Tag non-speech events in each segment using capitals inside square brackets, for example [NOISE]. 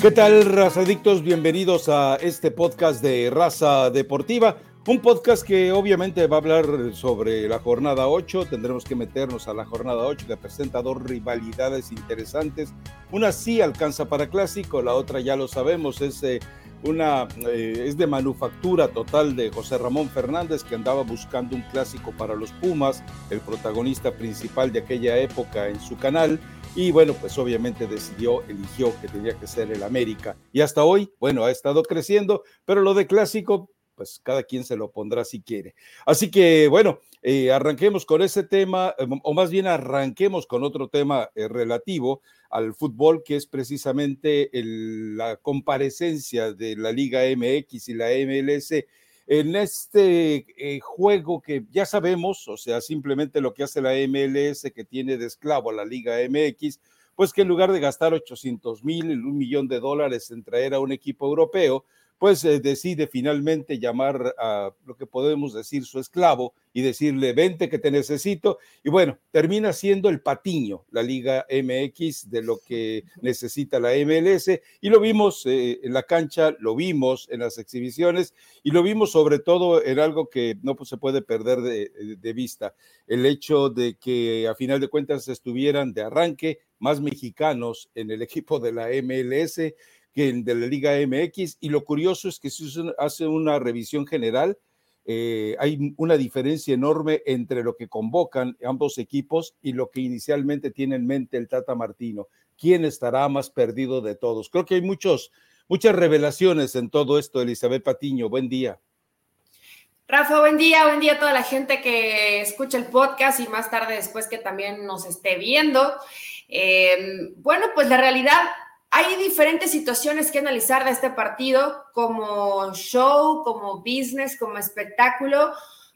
¿Qué tal, razadictos? Bienvenidos a este podcast de Raza Deportiva. Un podcast que obviamente va a hablar sobre la jornada 8. Tendremos que meternos a la jornada 8 que presenta dos rivalidades interesantes. Una sí alcanza para clásico, la otra ya lo sabemos, es, eh, una, eh, es de manufactura total de José Ramón Fernández que andaba buscando un clásico para los Pumas, el protagonista principal de aquella época en su canal y bueno, pues obviamente decidió, eligió que tenía que ser el América. Y hasta hoy, bueno, ha estado creciendo, pero lo de clásico, pues cada quien se lo pondrá si quiere. Así que bueno, eh, arranquemos con ese tema, eh, o más bien arranquemos con otro tema eh, relativo al fútbol, que es precisamente la comparecencia de la Liga MX y la MLS en este eh, juego que ya sabemos, o sea, simplemente lo que hace la MLS que tiene de esclavo a la Liga MX, pues que en lugar de gastar 800 mil, un millón de dólares en traer a un equipo europeo, pues eh, decide finalmente llamar a lo que podemos decir su esclavo y decirle, vente que te necesito. Y bueno, termina siendo el patiño, la Liga MX, de lo que [LAUGHS] necesita la MLS. Y lo vimos eh, en la cancha, lo vimos en las exhibiciones y lo vimos sobre todo en algo que no pues, se puede perder de, de vista, el hecho de que a final de cuentas estuvieran de arranque más mexicanos en el equipo de la MLS que de la Liga MX. Y lo curioso es que si se hace una revisión general, eh, hay una diferencia enorme entre lo que convocan ambos equipos y lo que inicialmente tiene en mente el Tata Martino. ¿Quién estará más perdido de todos? Creo que hay muchos, muchas revelaciones en todo esto, Elizabeth Patiño. Buen día. Rafa, buen día, buen día a toda la gente que escucha el podcast y más tarde después que también nos esté viendo. Eh, bueno, pues la realidad hay diferentes situaciones que analizar de este partido, como show, como business, como espectáculo.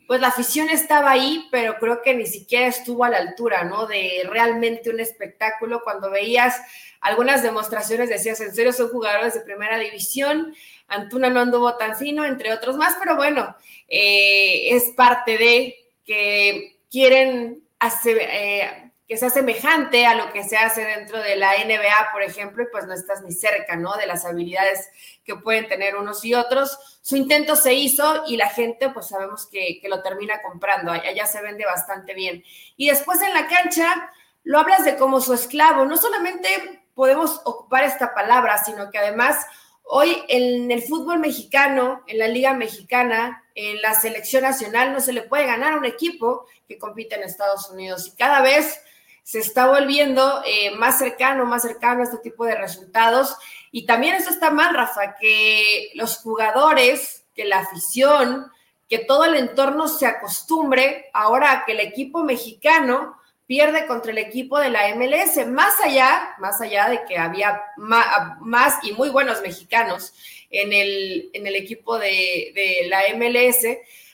Pues la afición estaba ahí, pero creo que ni siquiera estuvo a la altura, ¿no? De realmente un espectáculo. Cuando veías algunas demostraciones, decías, en serio, son jugadores de primera división. Antuna no anduvo tan fino, entre otros más, pero bueno, eh, es parte de que quieren hacer. Eh, que sea semejante a lo que se hace dentro de la NBA, por ejemplo, y pues no estás ni cerca, ¿no? De las habilidades que pueden tener unos y otros. Su intento se hizo y la gente, pues sabemos que, que lo termina comprando. Allá se vende bastante bien. Y después en la cancha, lo hablas de como su esclavo. No solamente podemos ocupar esta palabra, sino que además hoy en el fútbol mexicano, en la liga mexicana, en la selección nacional, no se le puede ganar a un equipo que compite en Estados Unidos. Y cada vez se está volviendo eh, más cercano, más cercano a este tipo de resultados. Y también eso está mal, Rafa, que los jugadores, que la afición, que todo el entorno se acostumbre ahora a que el equipo mexicano pierde contra el equipo de la MLS, más allá, más allá de que había más, y muy buenos mexicanos en el, en el equipo de, de la MLS,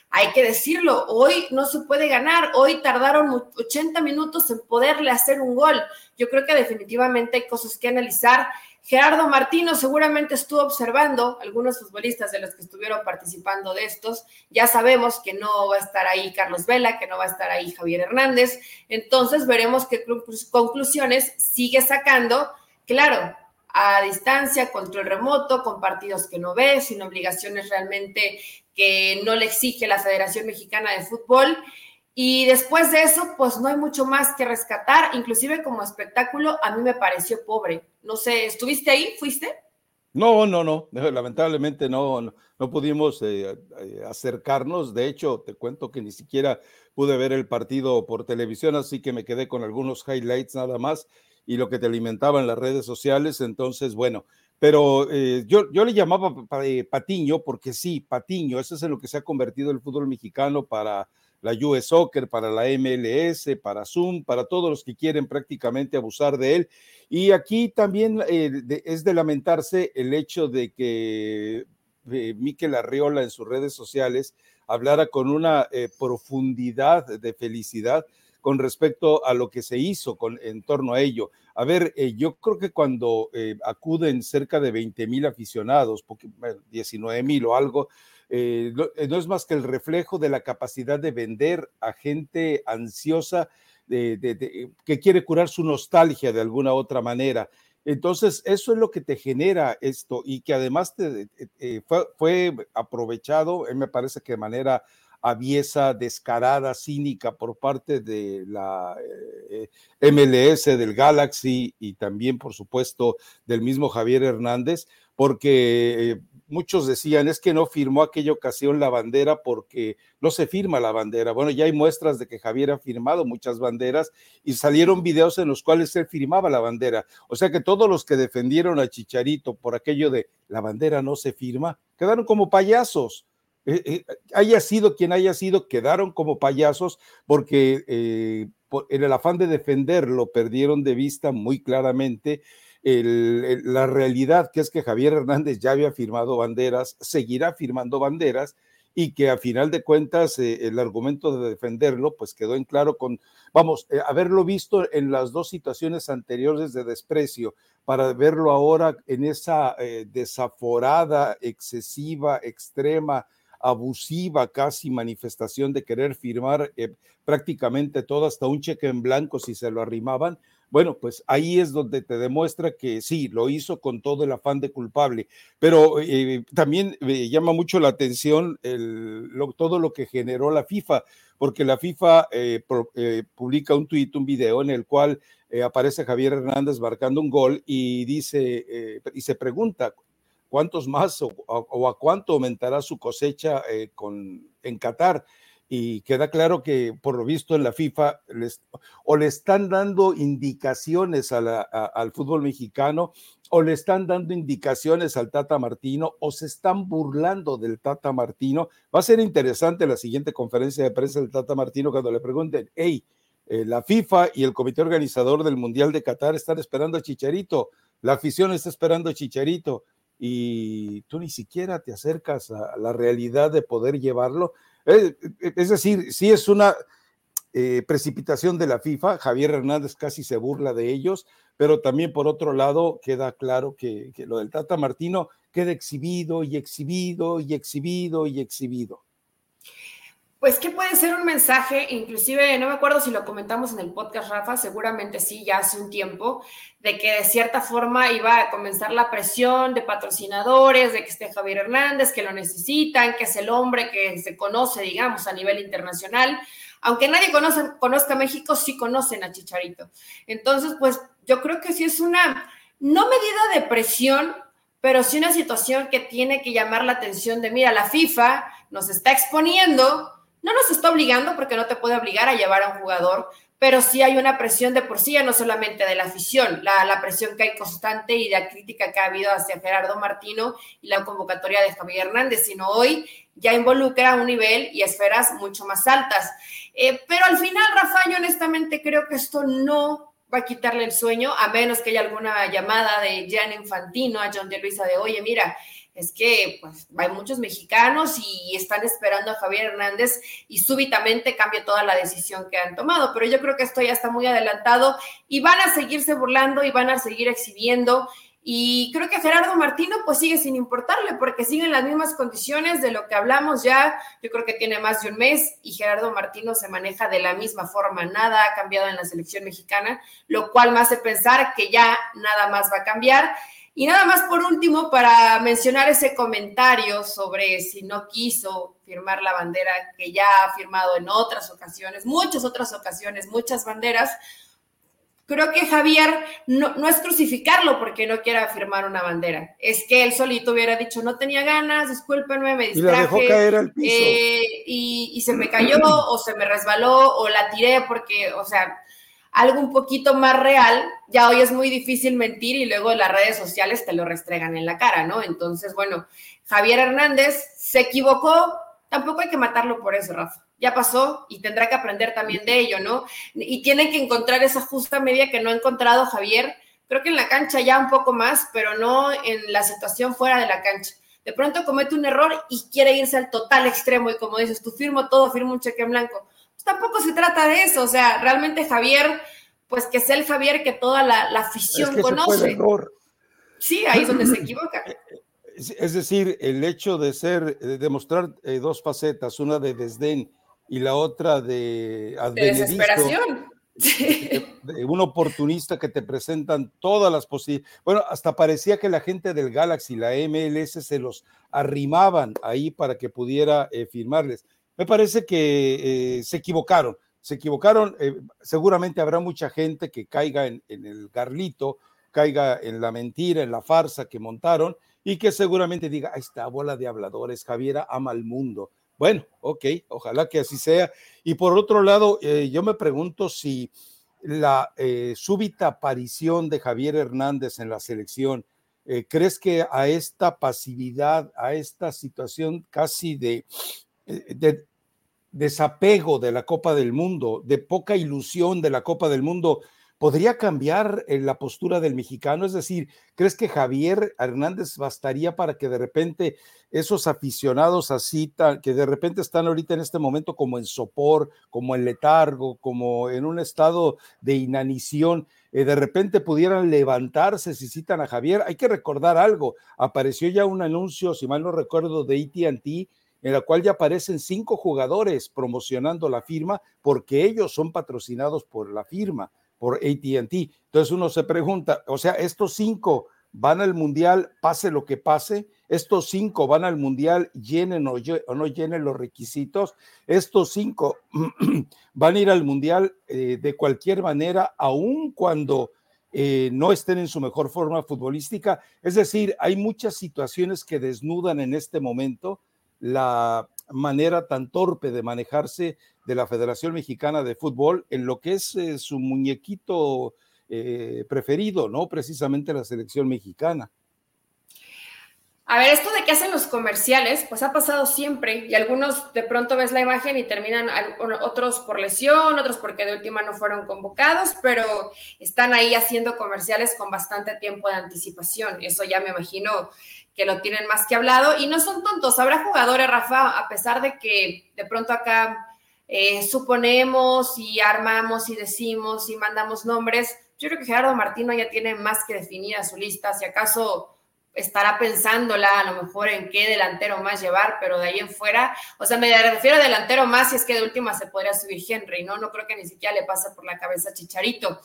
hay que decirlo, hoy no se puede ganar, hoy tardaron 80 minutos en poderle hacer un gol. Yo creo que definitivamente hay cosas que analizar. Gerardo Martino seguramente estuvo observando algunos futbolistas de los que estuvieron participando de estos. Ya sabemos que no va a estar ahí Carlos Vela, que no va a estar ahí Javier Hernández. Entonces veremos qué conclusiones sigue sacando. Claro, a distancia, control remoto, con partidos que no ve, sin obligaciones realmente que no le exige la Federación Mexicana de Fútbol. Y después de eso, pues no hay mucho más que rescatar, inclusive como espectáculo, a mí me pareció pobre. No sé, ¿estuviste ahí? ¿Fuiste? No, no, no, [LAUGHS] lamentablemente no, no, pudimos eh, eh, acercarnos. De hecho, te cuento que ni siquiera pude ver el partido por televisión, así que me quedé con algunos highlights nada más y lo que te alimentaba en las redes sociales. Entonces, bueno, pero eh, yo, yo le llamaba eh, Patiño porque sí, Patiño, eso es en lo que se ha convertido el fútbol mexicano para la US Soccer, para la MLS, para Zoom, para todos los que quieren prácticamente abusar de él. Y aquí también eh, es de lamentarse el hecho de que Miquel Arriola en sus redes sociales hablara con una profundidad de felicidad con respecto a lo que se hizo con, en torno a ello. A ver, eh, yo creo que cuando eh, acuden cerca de 20 mil aficionados, porque, 19 mil o algo, eh, no, es más que el reflejo de la capacidad de vender a gente ansiosa que quiere curar su nostalgia de alguna otra manera. Entonces, eso es lo que te genera esto y que además te, fue, fue, aprovechado, me parece que de manera aviesa, descarada, cínica por parte de la eh, MLS, del Galaxy y también, por supuesto, del mismo Javier Hernández, porque eh, muchos decían es que no firmó aquella ocasión la bandera porque no se firma la bandera. Bueno, ya hay muestras de que Javier ha firmado muchas banderas y salieron videos en los cuales él firmaba la bandera. O sea que todos los que defendieron a Chicharito por aquello de la bandera no se firma, quedaron como payasos. Eh, eh, haya sido quien haya sido, quedaron como payasos porque eh, en el afán de defenderlo perdieron de vista muy claramente la realidad que es que Javier Hernández ya había firmado banderas, seguirá firmando banderas y que a final de cuentas el argumento de defenderlo pues quedó en claro con, vamos, haberlo visto en las dos situaciones anteriores de desprecio, para verlo ahora en esa desaforada, excesiva, extrema abusiva casi manifestación de querer firmar eh, prácticamente todo, hasta un cheque en blanco si se lo arrimaban, bueno, pues ahí es donde te demuestra que sí, lo hizo con todo el afán de culpable, pero eh, también me llama mucho la atención todo lo que generó la FIFA, porque la FIFA eh, publica un tuit, un video en el cual aparece Javier Hernández marcando un gol y dice, y se pregunta, cuántos más o, a cuánto aumentará su cosecha eh, con, en Qatar. Y queda claro que por lo visto en la FIFA o le están dando indicaciones al fútbol mexicano o le están dando indicaciones al Tata Martino o se están burlando del Tata Martino. Va a ser interesante la siguiente conferencia de prensa del Tata Martino cuando le pregunten, hey, eh, la FIFA y el comité organizador del Mundial de Qatar están esperando a Chicharito, la afición está esperando a Chicharito y tú ni siquiera te acercas a la realidad de poder llevarlo. Eh, eh, es decir, si es una eh, precipitación de la FIFA, Javier Hernández casi se burla de ellos, pero también por otro lado queda claro que, que lo del Tata Martino queda exhibido y exhibido y exhibido y exhibido. Pues que puede ser un mensaje, inclusive no me acuerdo si lo comentamos en el podcast, Rafa, seguramente sí, ya hace un tiempo, de que de cierta forma iba a comenzar la presión de patrocinadores, de que esté Javier Hernández, que lo necesitan, que es el hombre que se conoce, digamos, a nivel internacional. Aunque nadie conoce, conozca México, sí conocen a Chicharito. Entonces, pues yo creo que sí es una, no medida de presión, pero sí una situación que tiene que llamar la atención de, mira, la FIFA nos está exponiendo no nos está obligando porque no te puede obligar a llevar a un jugador, pero sí hay una presión de por sí, ya no solamente de la afición, la, presión que hay constante y la crítica que ha habido hacia Gerardo Martino y la convocatoria de Javier Hernández, sino hoy ya involucra un nivel y esferas mucho más altas. Eh, pero al final, Rafa, yo honestamente creo que esto no va a quitarle el sueño, a menos que haya alguna llamada de Jan Infantino a John de Luisa de, oye, mira, es que pues, hay muchos mexicanos y están esperando a Javier Hernández y súbitamente cambia toda la decisión que han tomado. Pero yo creo que esto ya está muy adelantado y van a seguirse burlando y van a seguir exhibiendo. Y creo que Gerardo Martino pues sigue sin importarle porque siguen las mismas condiciones de lo que hablamos ya. Yo creo que tiene más de un mes y Gerardo Martino se maneja de la misma forma. Nada ha cambiado en la selección mexicana, lo cual me hace pensar que ya nada más va a cambiar. Y nada más por último, para mencionar ese comentario sobre si no quiso firmar la bandera que ya ha firmado en otras ocasiones, muchas otras ocasiones, muchas banderas, creo que Javier no, no, es crucificarlo porque no quiera firmar una bandera. Es que él solito hubiera dicho, no tenía ganas, discúlpenme, me distraje. Y dejó caer al piso. Eh, y, y, se me cayó o se me resbaló o la tiré porque, o sea, algo un poquito más real, ya hoy es muy difícil mentir y luego las redes sociales te lo restregan en la cara, ¿no? Entonces, bueno, Javier Hernández se equivocó, tampoco hay que matarlo por eso, Rafa. Ya pasó y tendrá que aprender también de ello, ¿no? Y tiene que encontrar esa justa media que no ha encontrado Javier, creo que en la cancha ya un poco más, pero no en la situación fuera de la cancha. De pronto comete un error y quiere irse al total extremo y como dices, tú firmo todo, firmo un cheque en blanco tampoco se trata de eso, o sea, realmente Javier, pues que sea el Javier que toda la, afición conoce. Sí, ahí es donde se equivoca. [LAUGHS] Es decir, el hecho de ser, de demostrar eh, dos facetas, una de desdén y la otra de, de desesperación. [LAUGHS] un oportunista que te presentan todas las posibilidades. Bueno, hasta parecía que la gente del Galaxy, la MLS, se los arrimaban ahí para que pudiera eh, firmarles. Me parece que eh, se equivocaron, se equivocaron. Eh, seguramente habrá mucha gente que caiga en, el garlito, caiga en la mentira, en la farsa que montaron y que seguramente diga, ahí está, bola de habladores, Javiera ama al mundo. Bueno, ok, ojalá que así sea. Y por otro lado, eh, yo me pregunto si la súbita aparición de Javier Hernández en la selección, ¿crees que a esta pasividad, a esta situación casi de, de desapego de la Copa del Mundo, de poca ilusión de la Copa del Mundo, ¿Podría cambiar eh, la postura del mexicano? Es decir, ¿crees que Javier Hernández bastaría para que de repente esos aficionados así, que de repente están ahorita en este momento como en sopor, como en letargo, como en un estado de inanición, eh, de repente pudieran levantarse si citan a Javier? Hay que recordar algo, apareció ya un anuncio, si mal no recuerdo, de ATT en la cual ya aparecen cinco jugadores promocionando la firma porque ellos son patrocinados por la firma por ATT. Entonces uno se pregunta, o sea, estos cinco van al mundial, pase lo que pase, estos cinco van al mundial, llenen o, no llenen los requisitos, estos cinco [CLEARS THROAT] van a ir al mundial eh, de cualquier manera, aun cuando eh, no estén en su mejor forma futbolística. Es decir, hay muchas situaciones que desnudan en este momento la manera tan torpe de manejarse de la Federación Mexicana de Fútbol en lo que es eh, su muñequito eh, preferido, ¿no? Precisamente la selección mexicana. A ver, esto de que hacen los comerciales, pues ha pasado siempre y algunos de pronto ves la imagen y terminan otros por lesión, otros porque de última no fueron convocados, pero están ahí haciendo comerciales con bastante tiempo de anticipación. Eso ya me imagino que lo tienen más que hablado y no son tontos. Habrá jugadores, Rafa, a pesar de que de pronto acá eh, suponemos y armamos y decimos y mandamos nombres. Yo creo que Gerardo Martino ya tiene más que definida su lista, si acaso estará pensándola a lo mejor en qué delantero más llevar, pero de ahí en fuera, o sea, me refiero a delantero más si es que de última se podría subir Henry, ¿no? No creo que ni siquiera le pase por la cabeza a Chicharito.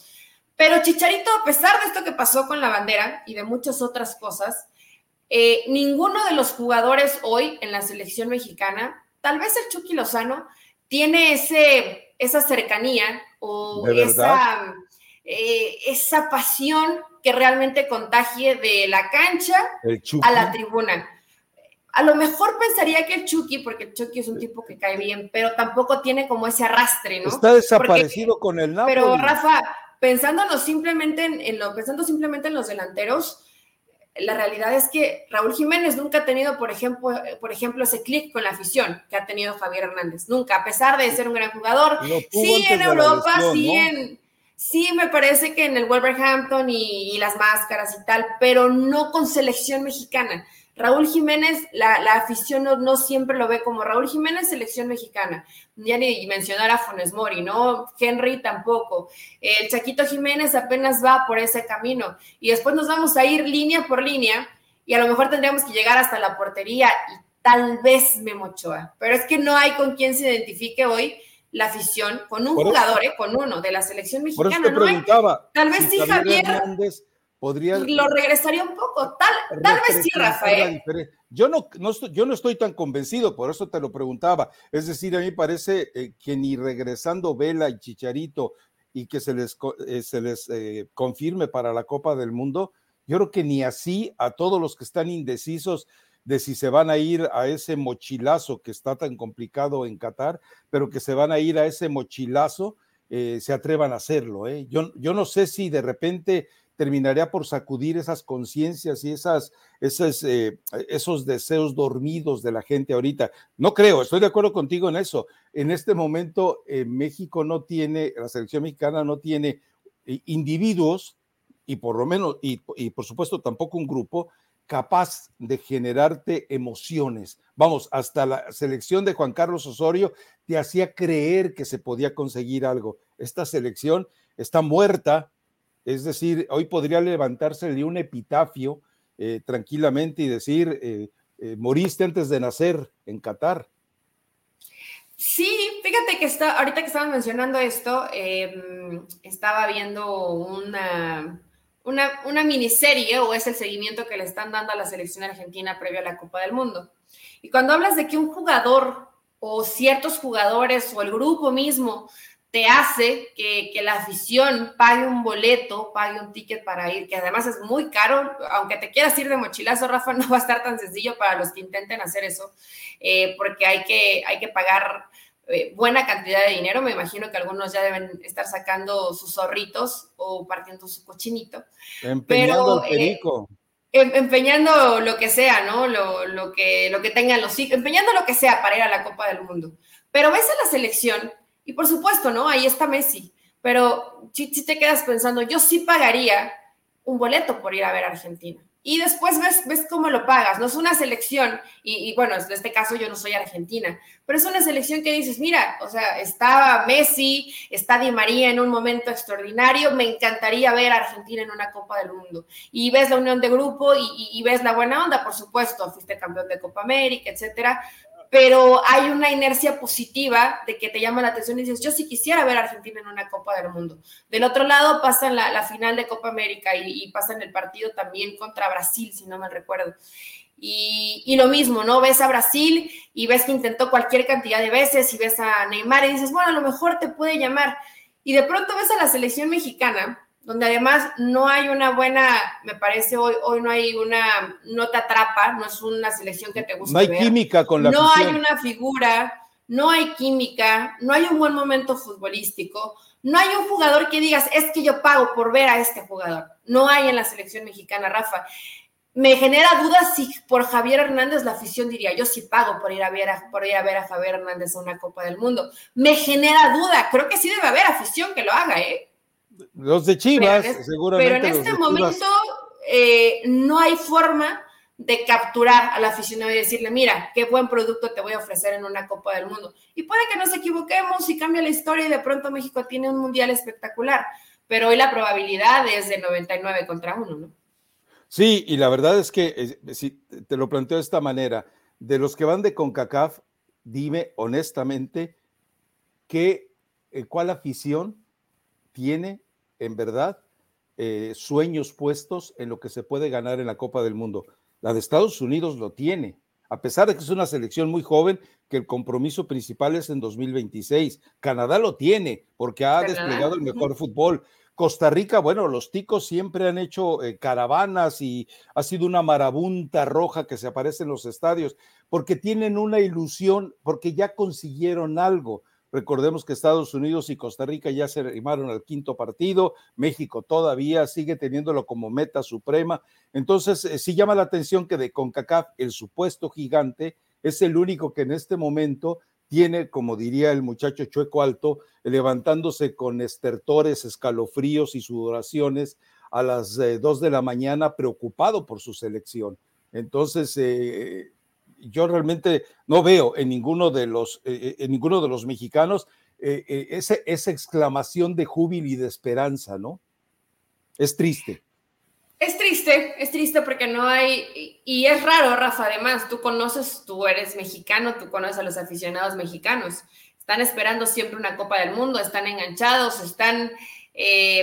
Pero Chicharito, a pesar de esto que pasó con la bandera y de muchas otras cosas, eh, ninguno de los jugadores hoy en la selección mexicana, tal vez el Chucky Lozano, tiene ese, esa cercanía o esa, eh, esa pasión que realmente contagie de la cancha a la tribuna. A lo mejor pensaría que el Chucky, porque el Chucky es un tipo que cae bien, pero tampoco tiene como ese arrastre, ¿no? Está desaparecido con el Napoli. Pero Rafa, pensándonos simplemente en, lo, pensando simplemente en los delanteros, la realidad es que Raúl Jiménez nunca ha tenido, por ejemplo, por ejemplo ese clic con la afición que ha tenido Javier Hernández. Nunca, a pesar de ser un gran jugador. Sí en Europa, sí en... Sí, me parece que en el Wolverhampton y, las máscaras y tal, pero no con selección mexicana. Raúl Jiménez, la, afición no, siempre lo ve como Raúl Jiménez, selección mexicana. Ya ni mencionar a Funes Mori, ¿no? Henry tampoco. El Chaquito Jiménez apenas va por ese camino. Y después nos vamos a ir línea por línea y a lo mejor tendríamos que llegar hasta la portería y tal vez Memo Ochoa. Pero es que no hay con quien se identifique hoy la afición con un jugador, ¿eh? con uno de la selección mexicana. Por eso preguntaba, Tal vez sí, Javier podría... Lo regresaría un poco, tal, tal vez sí, Rafael. Yo no, no estoy, yo no estoy tan convencido, por eso te lo preguntaba. Es decir, a mí parece eh, que ni regresando Vela y Chicharito y que se les, eh, se les eh, confirme para la Copa del Mundo, yo creo que ni así a todos los que están indecisos de si se van a ir a ese mochilazo que está tan complicado en Qatar, pero que se van a ir a ese mochilazo, se atrevan a hacerlo. Yo, yo no sé si de repente terminaría por sacudir esas conciencias y esas, esas eh, esos deseos dormidos de la gente ahorita. No creo, estoy de acuerdo contigo en eso. En este momento eh, México no tiene, la selección mexicana no tiene eh, individuos y por lo menos, y por supuesto tampoco un grupo capaz de generarte emociones. Vamos, hasta la selección de Juan Carlos Osorio te hacía creer que se podía conseguir algo. Esta selección está muerta, es decir, hoy podría levantarse de un epitafio eh, tranquilamente y decir, eh, eh, moriste antes de nacer en Qatar. Sí, fíjate que está, ahorita que estaban mencionando esto, em, estaba viendo una, una, una, miniserie o es el seguimiento que le están dando a la selección argentina previo a la Copa del Mundo. Y cuando hablas de que un jugador o ciertos jugadores o el grupo mismo te hace que, que, la afición pague un boleto, pague un ticket para ir, que además es muy caro, aunque te quieras ir de mochilazo, Rafa, [LAUGHS] no va a estar tan sencillo para los que intenten hacer eso, eh, porque hay que, hay que pagar eh, buena cantidad de dinero, me imagino que algunos ya deben estar sacando sus zorritos o partiendo su cochinito. Empeñando el eh, perico. Em, empeñando lo que sea, ¿no? Lo, lo, que, lo que tengan los hijos, empeñando lo que sea para ir a la Copa del Mundo. Pero ves a la selección y por supuesto, ¿no? Ahí está Messi. Pero si, te quedas pensando, yo sí pagaría un boleto por ir a ver a Argentina. Y después ves, ves cómo lo pagas. No es una selección, y, bueno, en este caso yo no soy argentina, pero es una selección que dices, mira, o sea, está Messi, está Di María en un momento extraordinario, me encantaría ver a Argentina en una Copa del Mundo. Y ves la unión de grupo y, y ves la buena onda, por supuesto, fuiste campeón de Copa América, etcétera, pero hay una inercia positiva de que te llama la atención y dices, yo sí quisiera ver a Argentina en una Copa del Mundo. Del otro lado pasan la, la final de Copa América y, y, pasan el partido también contra Brasil, si no me recuerdo. Y, y, lo mismo, ¿no? Ves a Brasil y ves que intentó cualquier cantidad de veces y ves a Neymar y dices, bueno, a lo mejor te puede llamar. Y de pronto ves a la selección mexicana donde además no hay una buena, me parece hoy, hoy no hay una, no te atrapa, no es una selección que te gusta. No hay química con la No hay una figura, no hay química, no hay un buen momento futbolístico, no hay un jugador que digas, es que yo pago por ver a este jugador. No hay en la selección mexicana, Rafa. Me genera dudas si por Javier Hernández la afición diría, yo sí pago por ir a ver a, por ir a ver a Javier Hernández a una Copa del Mundo. Me genera duda, creo que sí debe haber afición que lo haga, ¿eh? Los de Chivas, seguramente. Pero en este momento eh, no hay forma de capturar al aficionado y decirle, mira, qué buen producto te voy a ofrecer en una Copa del Mundo. Y puede que nos equivoquemos y cambie la historia y de pronto México tiene un mundial espectacular, pero hoy la probabilidad es de 99 contra 1, ¿no? Sí, y la verdad es que, eh, si te lo planteo de esta manera, de los que van de CONCACAF, dime honestamente, ¿qué, eh, ¿cuál afición tiene en verdad eh, sueños puestos en lo que se puede ganar en la Copa del Mundo. La de Estados Unidos lo tiene, a pesar de que es una selección muy joven, que el compromiso principal es en 2026. Canadá lo tiene porque ha desplegado el mejor fútbol. Costa Rica, bueno, los ticos siempre han hecho eh, caravanas y ha sido una marabunta roja que se aparece en los estadios, porque tienen una ilusión, porque ya consiguieron algo. Recordemos que Estados Unidos y Costa Rica ya se arrimaron al quinto partido, México todavía sigue teniéndolo como meta suprema. Entonces, eh, sí llama la atención que de CONCACAF, el supuesto gigante, es el único que en este momento tiene, como diría el muchacho Chueco Alto, levantándose con estertores, escalofríos y sudoraciones a las eh, dos de la mañana, preocupado por su selección. Entonces, eh, yo realmente no veo en ninguno de los, eh, eh, en ninguno de los mexicanos eh, esa exclamación de júbilo y de esperanza, ¿no? Es triste. Es triste, es triste porque no hay, y es raro, Rafa, además, tú conoces, tú eres mexicano, tú conoces a los aficionados mexicanos, están esperando siempre una Copa del Mundo, están enganchados, están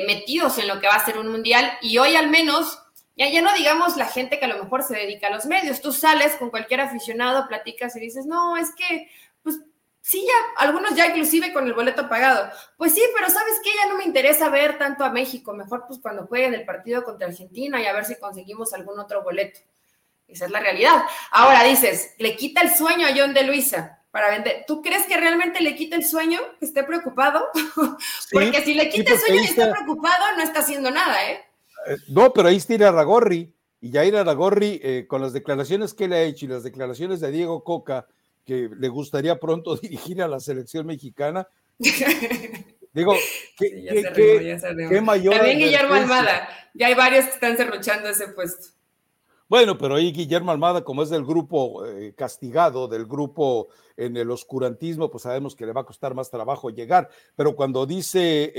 metidos en lo que va a ser un mundial, y hoy al menos ya, no digamos la gente que a lo mejor se dedica a los medios. Tú sales con cualquier aficionado, platicas y dices, no, es que, pues sí, ya, algunos ya inclusive con el boleto pagado. Pues sí, pero ¿sabes qué? Ya no me interesa ver tanto a México. Mejor pues cuando jueguen el partido contra Argentina y a ver si conseguimos algún otro boleto. Esa es la realidad. Ahora dices, le quita el sueño a John de Luisa para vender. ¿Tú crees que realmente le quita el sueño, que esté preocupado? [LAUGHS] porque si le quita el sueño y está preocupado, no está haciendo nada, ¿eh? Eh, no, pero ahí está Irarragorri, y Jair Aragorri, eh, con las declaraciones que le ha hecho y las declaraciones de Diego Coca, que le gustaría pronto [LAUGHS] dirigir a la selección mexicana. Digo, ¿qué, mayor. También Guillermo Almada, ya hay varios que están cerruchando ese puesto. Bueno, pero ahí Guillermo Almada, como es del grupo eh, castigado, del grupo en el oscurantismo, pues sabemos que le va a costar más trabajo llegar. Pero cuando dice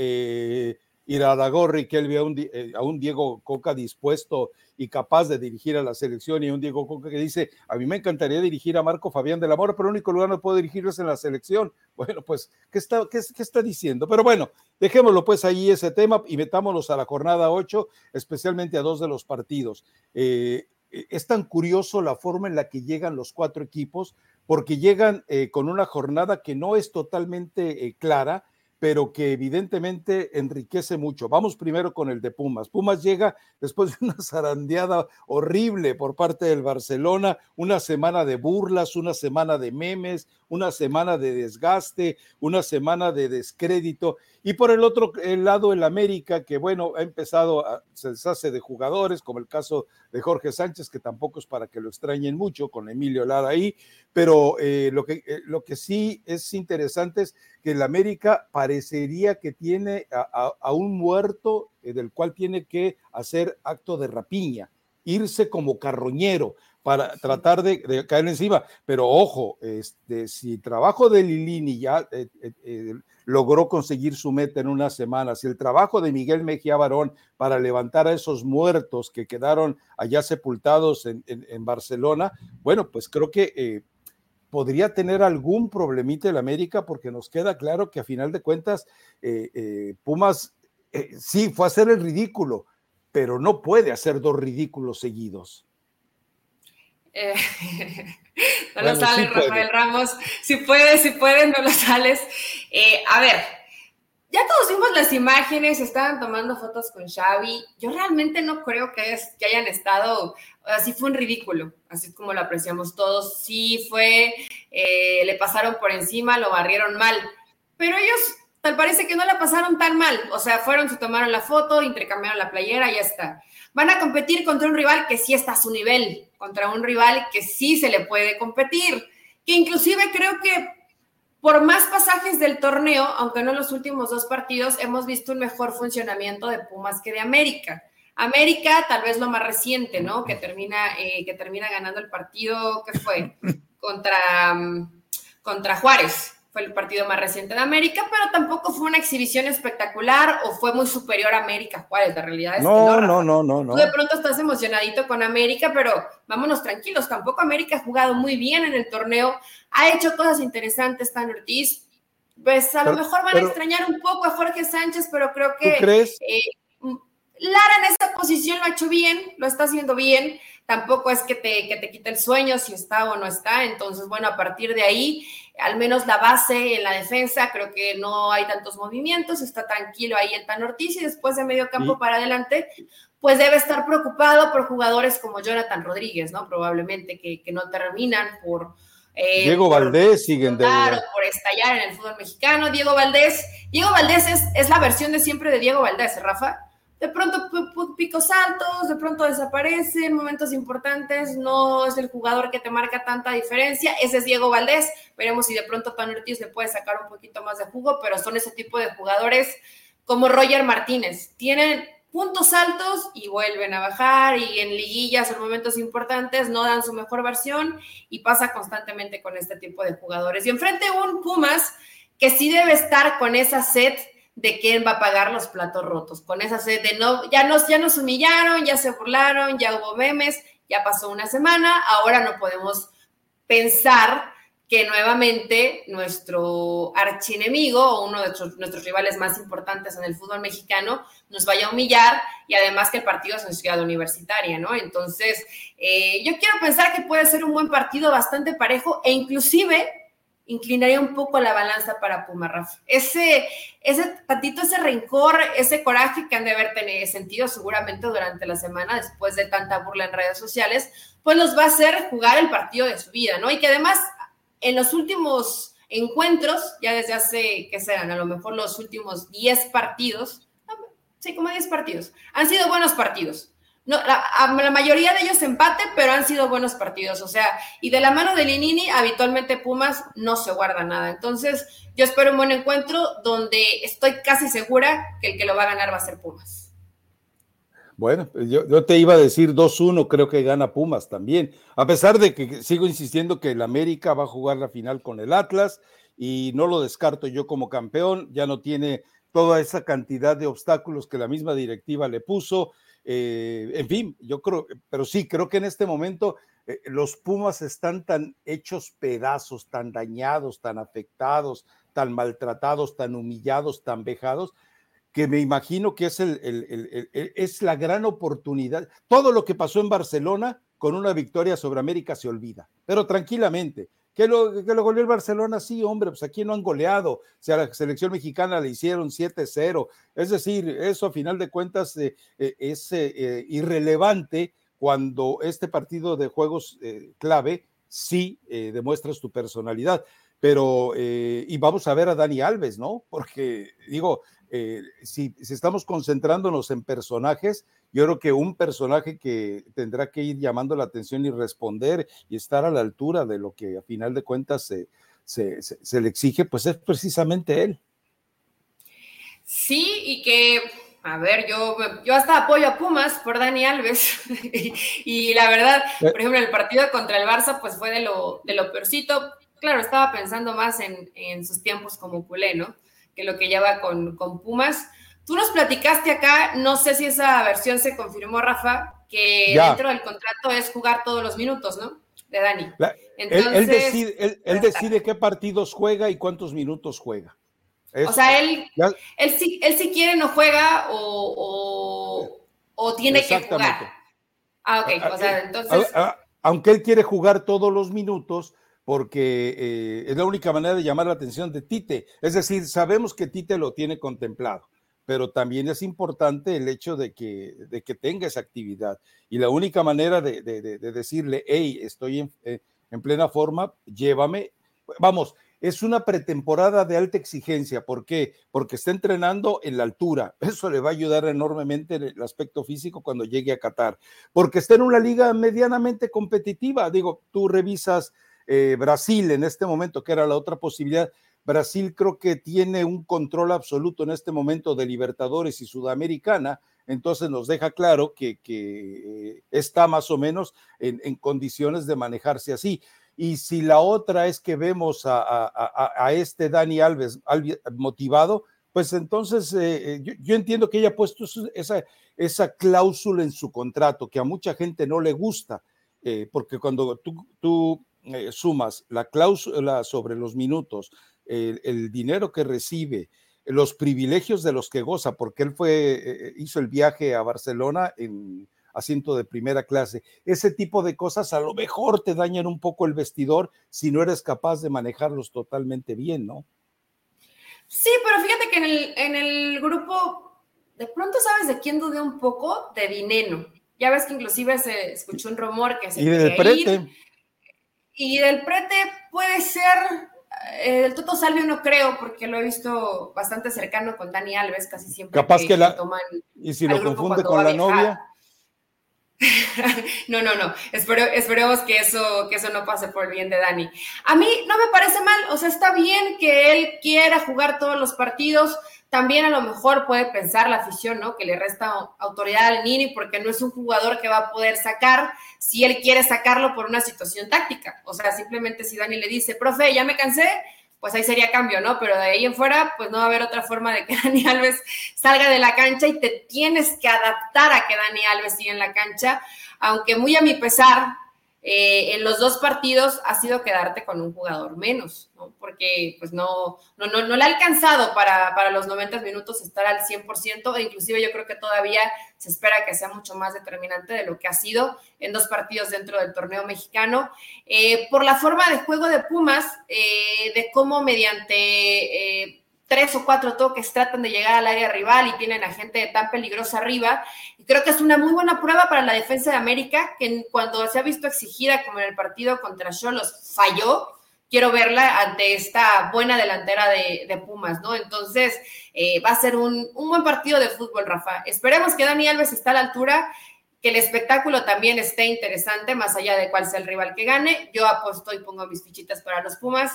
Iradagorri, que él un, eh, a un Diego Coca dispuesto y capaz de dirigir a la selección y un Diego Coca que dice, a mí me encantaría dirigir a Marco Fabián de la Mora, pero el único lugar no puedo dirigirles en la selección. Bueno, pues, ¿qué está, qué, qué está diciendo? Pero bueno, dejémoslo pues ahí ese tema y metámonos a la jornada 8, especialmente a dos de los partidos. Eh, es tan curioso la forma en la que llegan los cuatro equipos, porque llegan eh, con una jornada que no es totalmente eh, clara, pero que evidentemente enriquece mucho. Vamos primero con el de Pumas. Pumas llega después de una zarandeada horrible por parte del Barcelona, una semana de burlas, una semana de memes, una semana de desgaste, una semana de descrédito. Y por el otro lado, el América, que bueno, ha empezado a se deshace de jugadores, como el caso de Jorge Sánchez, que tampoco es para que lo extrañen mucho, con Emilio Lara ahí, pero eh, lo, que, eh, lo que sí es interesante es que el América parecería que tiene a, un muerto eh, del cual tiene que hacer acto de rapiña, irse como carroñero para tratar de, caer encima. Pero ojo, este, si el trabajo de Lilini ya eh, eh, logró conseguir su meta en una semana, si el trabajo de Miguel Mejía Barón para levantar a esos muertos que quedaron allá sepultados en, Barcelona, bueno, pues creo que podría tener algún problemita el América porque nos queda claro que a final de cuentas eh, eh, Pumas eh, sí fue a hacer el ridículo, pero no puede hacer dos ridículos seguidos. [LAUGHS] no lo sales, Rafael Ramos. Si puedes, si puedes, no lo sales. a ver, ya todos vimos las imágenes, estaban tomando fotos con Xavi. Yo realmente no creo que, es, que hayan estado, así fue un ridículo, así como lo apreciamos todos. Sí fue, eh, le pasaron por encima, lo barrieron mal, pero ellos tal parece que no la pasaron tan mal. O sea, fueron, se tomaron la foto, intercambiaron la playera ya está. Van a competir contra un rival que sí está a su nivel, contra un rival que sí se le puede competir, que inclusive creo que por más pasajes del torneo, aunque no en los últimos dos partidos, hemos visto un mejor funcionamiento de Pumas que de América. América, tal vez lo más reciente, ¿no? Que termina, eh, que termina ganando el partido, ¿qué fue? [LAUGHS] Contra, mm, contra Juárez fue el partido más reciente de América, pero tampoco fue una exhibición espectacular o fue muy superior a América. Juárez, de realidad es no, que no, no, no, no, Tú de pronto estás emocionadito con América, pero vámonos tranquilos, tampoco América ha jugado muy bien en el torneo, ha hecho cosas interesantes Tan Ortiz, pues a lo mejor van a extrañar un poco a Jorge Sánchez, pero creo que crees? Eh, Lara en esa posición lo ha hecho bien, lo está haciendo bien, tampoco es que te, que te quite el sueño si está o no está, entonces bueno, a partir de ahí al menos la base en la defensa, creo que no hay tantos movimientos, está tranquilo ahí el Tan Ortiz y después de medio campo para adelante, pues debe estar preocupado por jugadores como Jonathan Rodríguez, ¿no? Probablemente que, no terminan por... Eh, Diego Valdés siguen de por estallar en el fútbol mexicano. Diego Valdés, Diego Valdés es, es la versión de siempre de Diego Valdés, Rafa de pronto picos altos, de pronto desaparece en momentos importantes, no es el jugador que te marca tanta diferencia, ese es Diego Valdés, veremos si de pronto Tony Ortiz le puede sacar un poquito más de jugo, pero son ese tipo de jugadores como Roger Martínez, tienen puntos altos y vuelven a bajar y en liguillas en momentos importantes no dan su mejor versión y pasa constantemente con este tipo de jugadores. Y enfrente un Pumas que sí debe estar con esa set de quién va a pagar los platos rotos, con esa sed de no, ya nos, ya nos humillaron, ya se burlaron, ya hubo memes, ya pasó una semana, ahora no podemos pensar que nuevamente nuestro archienemigo o uno de nuestros, rivales más importantes en el fútbol mexicano nos vaya a humillar y además que el partido es en ciudad universitaria, ¿no? Entonces, eh, yo quiero pensar que puede ser un buen partido bastante parejo e inclusive inclinaría un poco la balanza para Puma, Rafa. Ese, ese tantito, ese rencor, ese coraje que han de haber tenido sentido seguramente durante la semana, después de tanta burla en redes sociales, pues los va a hacer jugar el partido de su vida, ¿no? Y que además, en los últimos encuentros, ya desde hace, ¿qué serán? A lo mejor los últimos 10 partidos, sí, como 10 partidos, han sido buenos partidos no, la, mayoría de ellos empate, pero han sido buenos partidos. O sea, y de la mano de Linini, habitualmente Pumas no se guarda nada. Entonces, yo espero un buen encuentro donde estoy casi segura que el que lo va a ganar va a ser Pumas. Bueno, pues yo, yo te iba a decir 2-1, creo que gana Pumas también. A pesar de que sigo insistiendo que el América va a jugar la final con el Atlas y no lo descarto yo como campeón, ya no tiene toda esa cantidad de obstáculos que la misma directiva le puso. Eh, en fin, yo creo, pero sí, creo que en este momento eh, los Pumas están tan hechos pedazos, tan dañados, tan afectados, tan maltratados, tan humillados, tan vejados, que me imagino que es, el, es la gran oportunidad. Todo lo que pasó en Barcelona con una victoria sobre América se olvida, pero tranquilamente. ¿Que lo, que lo goleó el Barcelona? Sí, hombre, pues aquí no han goleado. O sea, a la selección mexicana le hicieron 7-0. Es decir, eso a final de cuentas eh, eh, es eh, irrelevante cuando este partido de juegos clave sí demuestras tu personalidad. Pero, y vamos a ver a Dani Alves, ¿no? Porque, digo, si, si estamos concentrándonos en personajes, yo creo que un personaje que tendrá que ir llamando la atención y responder y estar a la altura de lo que a final de cuentas se, se, le exige, pues es precisamente él. Sí, y que, a ver, yo, yo hasta apoyo a Pumas por Dani Alves. [LAUGHS] y, la verdad, eh. por ejemplo, el partido contra el Barça, pues fue de lo, de lo peorcito. Claro, estaba pensando más en, en sus tiempos como culé, ¿no? Que lo que lleva con, con Pumas. Tú nos platicaste acá, no sé si esa versión se confirmó, Rafa, que dentro del contrato es jugar todos los minutos, ¿no? De Dani. él, decide, qué partidos juega y cuántos minutos juega. o sea, él, él, sí, él sí quiere, no juega o, tiene que jugar. Ah, ok. O sea, entonces. Aunque él quiere jugar todos los minutos, porque eh, es la única manera de llamar la atención de Tite. Es decir, sabemos que Tite lo tiene contemplado pero también es importante el hecho de que, de que tenga esa actividad. Y la única manera de, decirle, hey, estoy eh, en, plena forma, llévame. Vamos, es una pretemporada de alta exigencia. ¿Por qué? Porque está entrenando en la altura. Eso le va a ayudar enormemente en el aspecto físico cuando llegue a Qatar. Porque está en una liga medianamente competitiva. Digo, tú revisas eh, Brasil en este momento, que era la otra posibilidad Brasil creo que tiene un control absoluto en este momento de Libertadores y Sudamericana, entonces nos deja claro que, eh, está más o menos en, condiciones de manejarse así. Y si la otra es que vemos a, este Dani Alves, motivado, pues entonces eh, eh, yo, entiendo que ella ha puesto esa, cláusula en su contrato que a mucha gente no le gusta, porque cuando tú sumas la cláusula sobre los minutos, el, dinero que recibe, los privilegios de los que goza, porque él fue, eh, hizo el viaje a Barcelona en asiento de primera clase. Ese tipo de cosas a lo mejor te dañan un poco el vestidor si no eres capaz de manejarlos totalmente bien, ¿no? Sí, pero fíjate que en el, en el grupo, de pronto sabes de quién dudé un poco, de Dineno. Ya ves que inclusive se escuchó un rumor que se y del prete. y del prete puede ser, el Toto Salvio no creo, porque lo he visto bastante cercano con Dani Alves, casi siempre. Capaz que, la. y si lo confunde con la novia. [LAUGHS] no, no, no. esperemos que eso, que eso no pase por el bien de Dani. A mí no me parece mal, o sea, está bien que él quiera jugar todos los partidos. También a lo mejor puede pensar la afición, ¿no? Que le resta autoridad al Nini porque no es un jugador que va a poder sacar si él quiere sacarlo por una situación táctica. O sea, simplemente si Dani le dice, profe, ya me cansé, pues ahí sería cambio, ¿no? Pero de ahí en fuera, pues no va a haber otra forma de que [LAUGHS] Dani Alves salga de la cancha y te tienes que adaptar a que Dani Alves siga en la cancha, aunque muy a mi pesar, eh, en los dos partidos ha sido quedarte con un jugador menos, ¿no? porque pues no, no, no, le ha alcanzado para, para, los 90 minutos estar al 100%, e inclusive yo creo que todavía se espera que sea mucho más determinante de lo que ha sido en dos partidos dentro del torneo mexicano. Eh, por la forma de juego de Pumas, eh, de cómo mediante tres o cuatro toques tratan de llegar al área rival y tienen a gente tan peligrosa arriba. Y creo que es una muy buena prueba para la defensa de América, que cuando se ha visto exigida, como en el partido contra Cholos, falló. Quiero verla ante esta buena delantera de, Pumas, ¿no? Entonces, eh, va a ser un, un buen partido de fútbol, Rafa. Esperemos que Dani Alves esté a la altura que el espectáculo también esté interesante, más allá de cuál sea el rival que gane. Yo apuesto y pongo mis fichitas para los Pumas.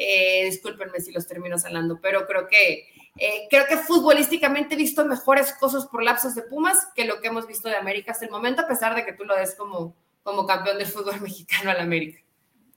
Eh, discúlpenme si los termino hablando, pero creo que, eh, creo que futbolísticamente he visto mejores cosas por lapsos de Pumas que lo que hemos visto de América hasta el momento, a pesar de que tú lo des como, como campeón del fútbol [LAUGHS] mexicano al América.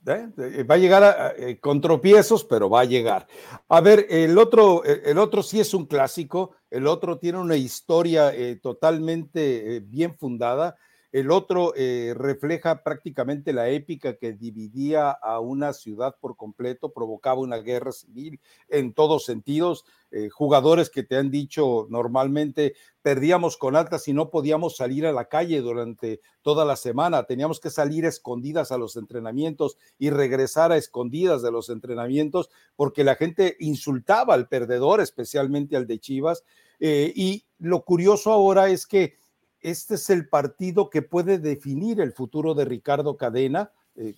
¿eh? Va a llegar con tropiezos, pero va a llegar. A ver, el otro, el otro sí es un clásico, el otro tiene una historia totalmente bien fundada. El otro eh, refleja prácticamente la épica que dividía a una ciudad por completo, provocaba una guerra civil en todos sentidos. Eh, jugadores que te han dicho normalmente perdíamos con altas y no podíamos salir a la calle durante toda la semana, teníamos que salir escondidas a los entrenamientos y regresar a escondidas de los entrenamientos porque la gente insultaba al perdedor, especialmente al de Chivas. Eh, y lo curioso ahora es que este es el partido que puede definir el futuro de Ricardo Cadena. Eh,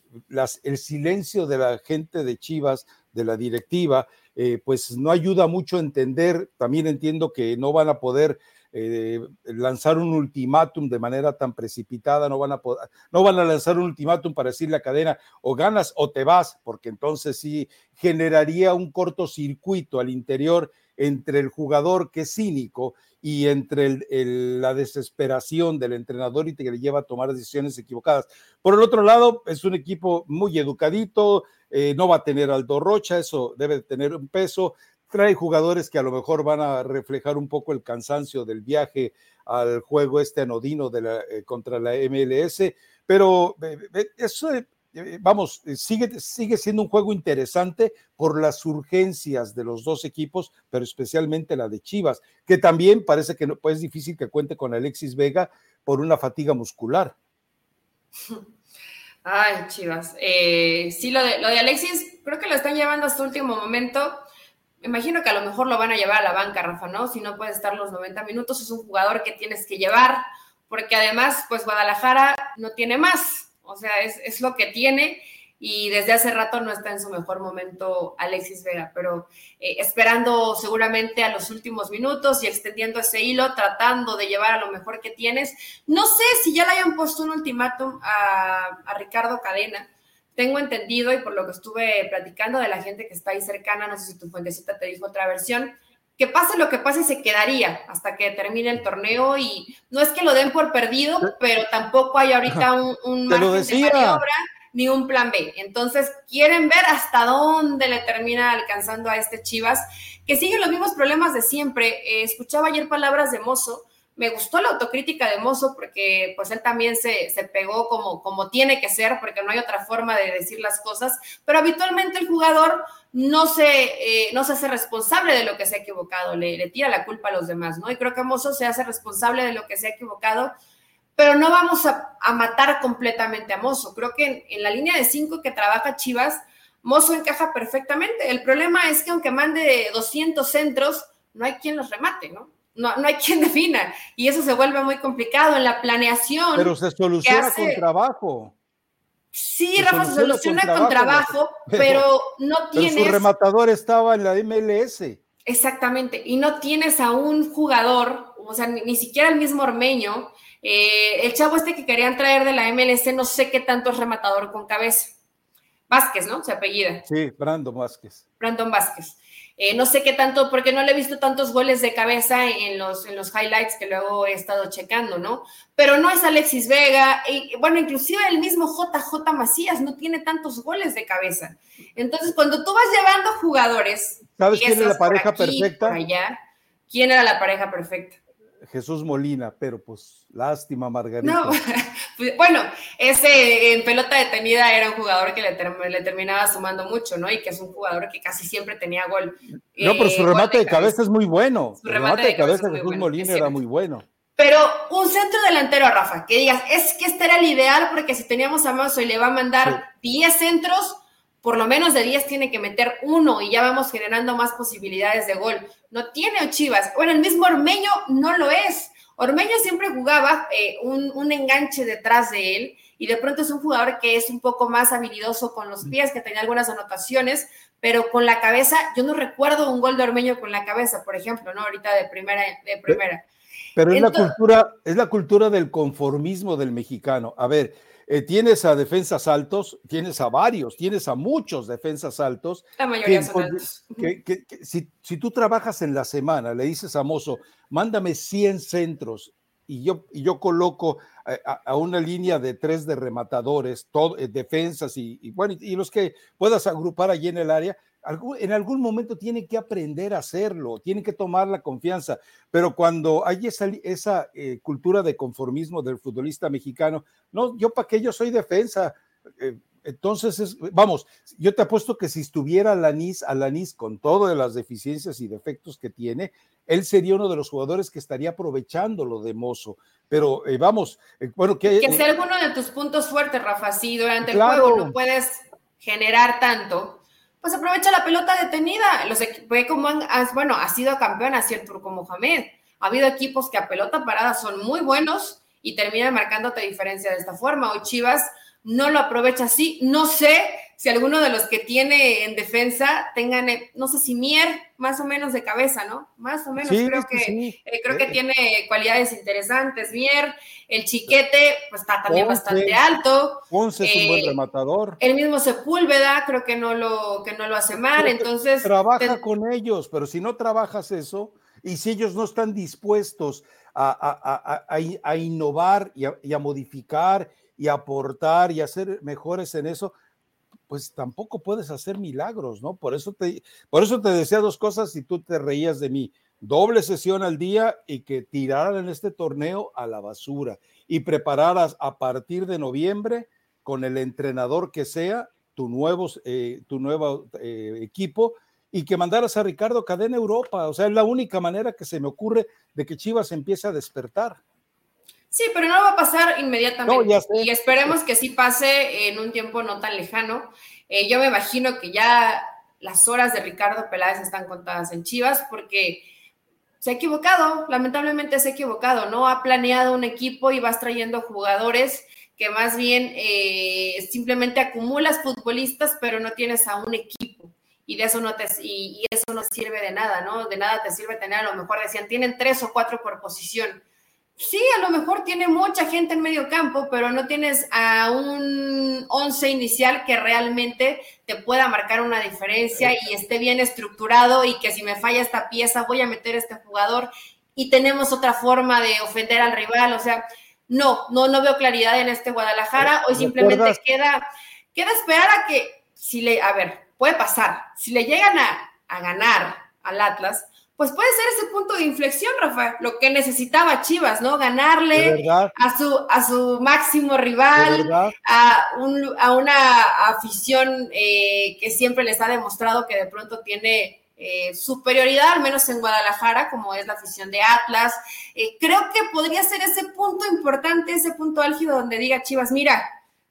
el silencio de la gente de Chivas, de la directiva, eh, pues no ayuda mucho a entender. También entiendo que no van a poder eh, lanzar un ultimátum de manera tan precipitada, no van, a no van a lanzar un ultimátum para decirle a cadena o ganas o te vas, porque entonces sí generaría un cortocircuito al interior entre el jugador que es cínico y entre la desesperación del entrenador y que le lleva a tomar decisiones equivocadas. Por el otro lado, es un equipo muy educadito, eh, no va a tener Aldo Rocha, eso debe tener un peso, trae jugadores que a lo mejor van a reflejar un poco el cansancio del viaje al juego este anodino de eh, contra la MLS, pero eh, eso eh, vamos, eh, sigue, sigue siendo un juego interesante por las urgencias de los dos equipos, pero especialmente la de Chivas, que también parece que no, pues es difícil que cuente con Alexis Vega por una fatiga muscular. [LAUGHS] Ay, Chivas. Eh, sí, lo de, lo de Alexis, creo que lo están llevando hasta último momento. Imagino que a lo mejor lo van a llevar a la banca, Rafa, ¿no? Si no puede estar los 90 minutos, es un jugador que tienes que llevar, porque además, pues Guadalajara no tiene más o sea, es, lo que tiene y desde hace rato no está en su mejor momento Alexis Vega, pero eh, esperando seguramente a los últimos minutos y extendiendo ese hilo, tratando de llevar a lo mejor que tienes. No sé si ya le hayan puesto un ultimátum a, a Ricardo Cadena. Tengo entendido y por lo que estuve platicando de la gente que está ahí cercana, no sé si tu fuentecita te dijo otra versión, que pase lo que pase, se quedaría hasta que termine el torneo y no es que lo den por perdido, pero tampoco hay ahorita un, un margen de maniobra ni un plan B. Entonces, quieren ver hasta dónde le termina alcanzando a este Chivas, que sigue los mismos problemas de siempre. Eh, escuchaba ayer palabras de Mozo, me gustó la autocrítica de Mozo porque pues él también se, se, pegó como, como tiene que ser, porque no hay otra forma de decir las cosas, pero habitualmente el jugador no se, eh, no se hace responsable de lo que se ha equivocado, le, le, tira la culpa a los demás, ¿no? Y creo que Mozo se hace responsable de lo que se ha equivocado, pero no vamos a, matar completamente a Mozo. Creo que en, en la línea de cinco que trabaja Chivas, Mozo encaja perfectamente. El problema es que aunque mande 200 centros, no hay quien los remate, ¿no? No, no hay [LAUGHS] quien defina y eso se vuelve muy complicado en la planeación. Pero se soluciona con trabajo. Sí, Rafa, se soluciona con trabajo, [LAUGHS] pero, no tienes. su rematador estaba en la MLS. Exactamente, y no tienes a un jugador, o sea, ni, siquiera el mismo Ormeño. Eh, el chavo este que querían traer de la MLS, no sé qué tanto es rematador con cabeza. Vázquez, ¿no? Se apellida. Sí, Brandon Vázquez. Brandon Vázquez. Eh, no sé qué tanto, porque no le he visto tantos goles de cabeza en los, en los highlights que luego he estado checando, ¿no? Pero no es Alexis Vega, y, bueno, inclusive el mismo JJ Macías no tiene tantos goles de cabeza. Entonces, cuando tú vas llevando jugadores... ¿Sabes quién es la pareja perfecta? Allá, ¿Quién era la pareja perfecta? Jesús Molina, pero pues lástima, Margarita. No, [LAUGHS] pues, bueno, ese en pelota detenida era un jugador que le, terminaba sumando mucho, ¿no? Y que es un jugador que casi siempre tenía gol. No, pero su eh, remate de cabeza. es muy bueno. Su remate, de cabeza de Jesús Molina era muy bueno. Pero un centro delantero, Rafa, que digas, es que este era el ideal porque si teníamos a Mazo y le va a mandar 10 centros, por lo menos de 10 tiene que meter uno y ya vamos generando más posibilidades de gol. No tiene Chivas. Bueno, el mismo Ormeño no lo es. Ormeño siempre jugaba eh, un, enganche detrás de él y de pronto es un jugador que es un poco más habilidoso con los pies, que tenía algunas anotaciones, pero con la cabeza, yo no recuerdo un gol de Ormeño con la cabeza, por ejemplo, ¿no? Ahorita de primera. De primera. Pero es, la cultura, es la cultura del conformismo del mexicano. A ver, eh, tienes a defensas altos, tienes a varios, tienes a muchos defensas altos. La mayoría son altos. si, si, tú trabajas en la semana, le dices a Mozo, mándame 100 centros y yo, y yo coloco a, una línea de tres de rematadores, todo, eh, defensas y, bueno, y los que puedas agrupar allí en el área, en algún momento tienen que aprender a hacerlo, tienen que tomar la confianza, pero cuando hay esa, esa eh, cultura de conformismo del futbolista mexicano, no, yo para qué yo soy defensa, eh, entonces, vamos, yo te apuesto que si estuviera Alanis, Alanis con todas las deficiencias y defectos que tiene, él sería uno de los jugadores que estaría aprovechando lo de Mozo. Pero eh, vamos, eh, bueno, que. Que sea alguno de tus puntos fuertes, Rafa, si durante el juego no puedes generar tanto, pues aprovecha la pelota detenida. Los ve como bueno, ha sido campeón así el Turco Mohamed. Ha habido equipos que a pelota parada son muy buenos y terminan marcándote diferencia de esta forma. Hoy Chivas no lo aprovecha así. No sé si alguno de los que tiene en defensa tengan, eh, no sé si Mier, más o menos de cabeza, ¿no? Más o menos, creo que eh, creo que tiene cualidades interesantes. Mier, el chiquete, pues está también bastante alto. Ponce es un buen eh, rematador. El mismo Sepúlveda, creo que no lo, que no lo hace mal. Entonces. Trabaja con ellos, pero si no trabajas eso, y si ellos no están dispuestos a, a, innovar y a modificar y aportar y hacer mejores en eso, pues tampoco puedes hacer milagros, ¿no? Por eso te, por eso te decía dos cosas y tú te reías de mí. Doble sesión al día y que tiraran en este torneo a la basura y prepararas a partir de noviembre con el entrenador que sea tu nuevo, eh, tu nuevo eh, equipo y que mandaras a Ricardo Cadena Europa. O sea, es la única manera que se me ocurre de que Chivas empiece a despertar. Sí, pero no va a pasar inmediatamente. y esperemos que sí pase en un tiempo no tan lejano. Eh, yo me imagino que ya las horas de Ricardo Peláez están contadas en Chivas porque se ha equivocado, lamentablemente se ha equivocado, ¿no? Ha planeado un equipo y vas trayendo jugadores que más bien eh, simplemente acumulas futbolistas, pero no tienes a un equipo. Y de eso no te y, y eso no sirve de nada, ¿no? De nada te sirve tener, a lo mejor decían, tienen tres o cuatro por posición Sí, a lo mejor tiene mucha gente en medio campo, pero no tienes a un once inicial que realmente te pueda marcar una diferencia y esté bien estructurado y que si me falla esta pieza voy a meter a este jugador y tenemos otra forma de ofender al rival. O sea, no, no, no veo claridad en este Guadalajara. Hoy simplemente queda, queda esperar a que, si le, a ver, puede pasar, si le llegan a, a ganar al Atlas, pues puede ser ese punto de inflexión, Rafa, lo que necesitaba Chivas, ¿no? Ganarle a su, a su máximo rival, a, a, una afición eh, que siempre les ha demostrado que de pronto tiene eh, superioridad, al menos en Guadalajara, como es la afición de Atlas. Eh, creo que podría ser ese punto importante, ese punto álgido donde diga Chivas, mira,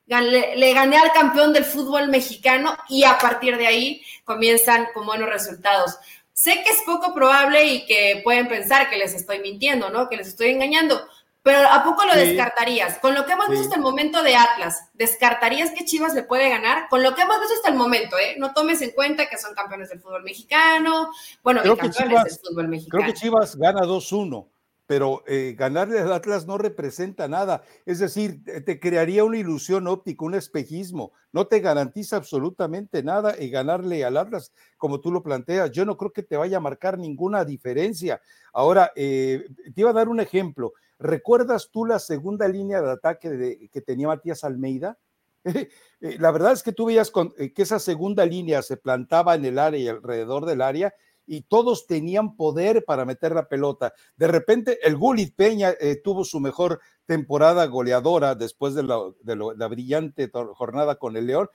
le, le, gané al campeón del fútbol mexicano y a partir de ahí comienzan con buenos resultados. Sé que es poco probable y que pueden pensar que les estoy mintiendo, ¿no? Que les estoy engañando, pero ¿a poco lo descartarías? Con lo que hemos visto hasta el momento de Atlas, ¿descartarías que Chivas le puede ganar? Con lo que hemos visto hasta el momento, ¿eh? No tomes en cuenta que son campeones del fútbol mexicano, bueno, campeones del fútbol mexicano. Creo que Chivas gana 2-1 pero eh, ganarle al Atlas no representa nada. Es decir, te crearía una ilusión óptica, un espejismo. No te garantiza absolutamente nada y ganarle al Atlas, como tú lo planteas. Yo no creo que te vaya a marcar ninguna diferencia. Ahora, eh, te iba a dar un ejemplo. ¿Recuerdas tú la segunda línea de ataque que tenía Matías Almeida? [LAUGHS] Eh, la verdad es que tú veías que esa segunda línea se plantaba en el área y alrededor del área y todos tenían poder para meter la pelota. De repente, el Gulit Peña eh, tuvo su mejor temporada goleadora después de la, brillante jornada con el León,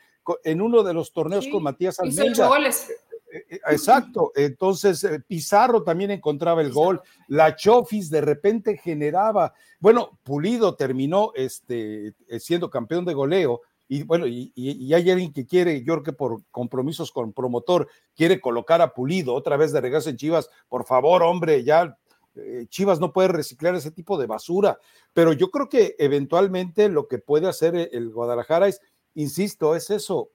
en uno de los torneos con Matías Almeida. goles. Eh, eh, exacto, entonces Pizarro también encontraba el gol, la Chofis de repente generaba, bueno, Pulido terminó este, siendo campeón de goleo, y bueno, y, hay alguien que quiere, yo creo que por compromisos con promotor, quiere colocar a Pulido otra vez de regreso en Chivas, por favor, hombre, ya eh, Chivas no puede reciclar ese tipo de basura, pero yo creo que eventualmente lo que puede hacer el Guadalajara es, insisto, es eso,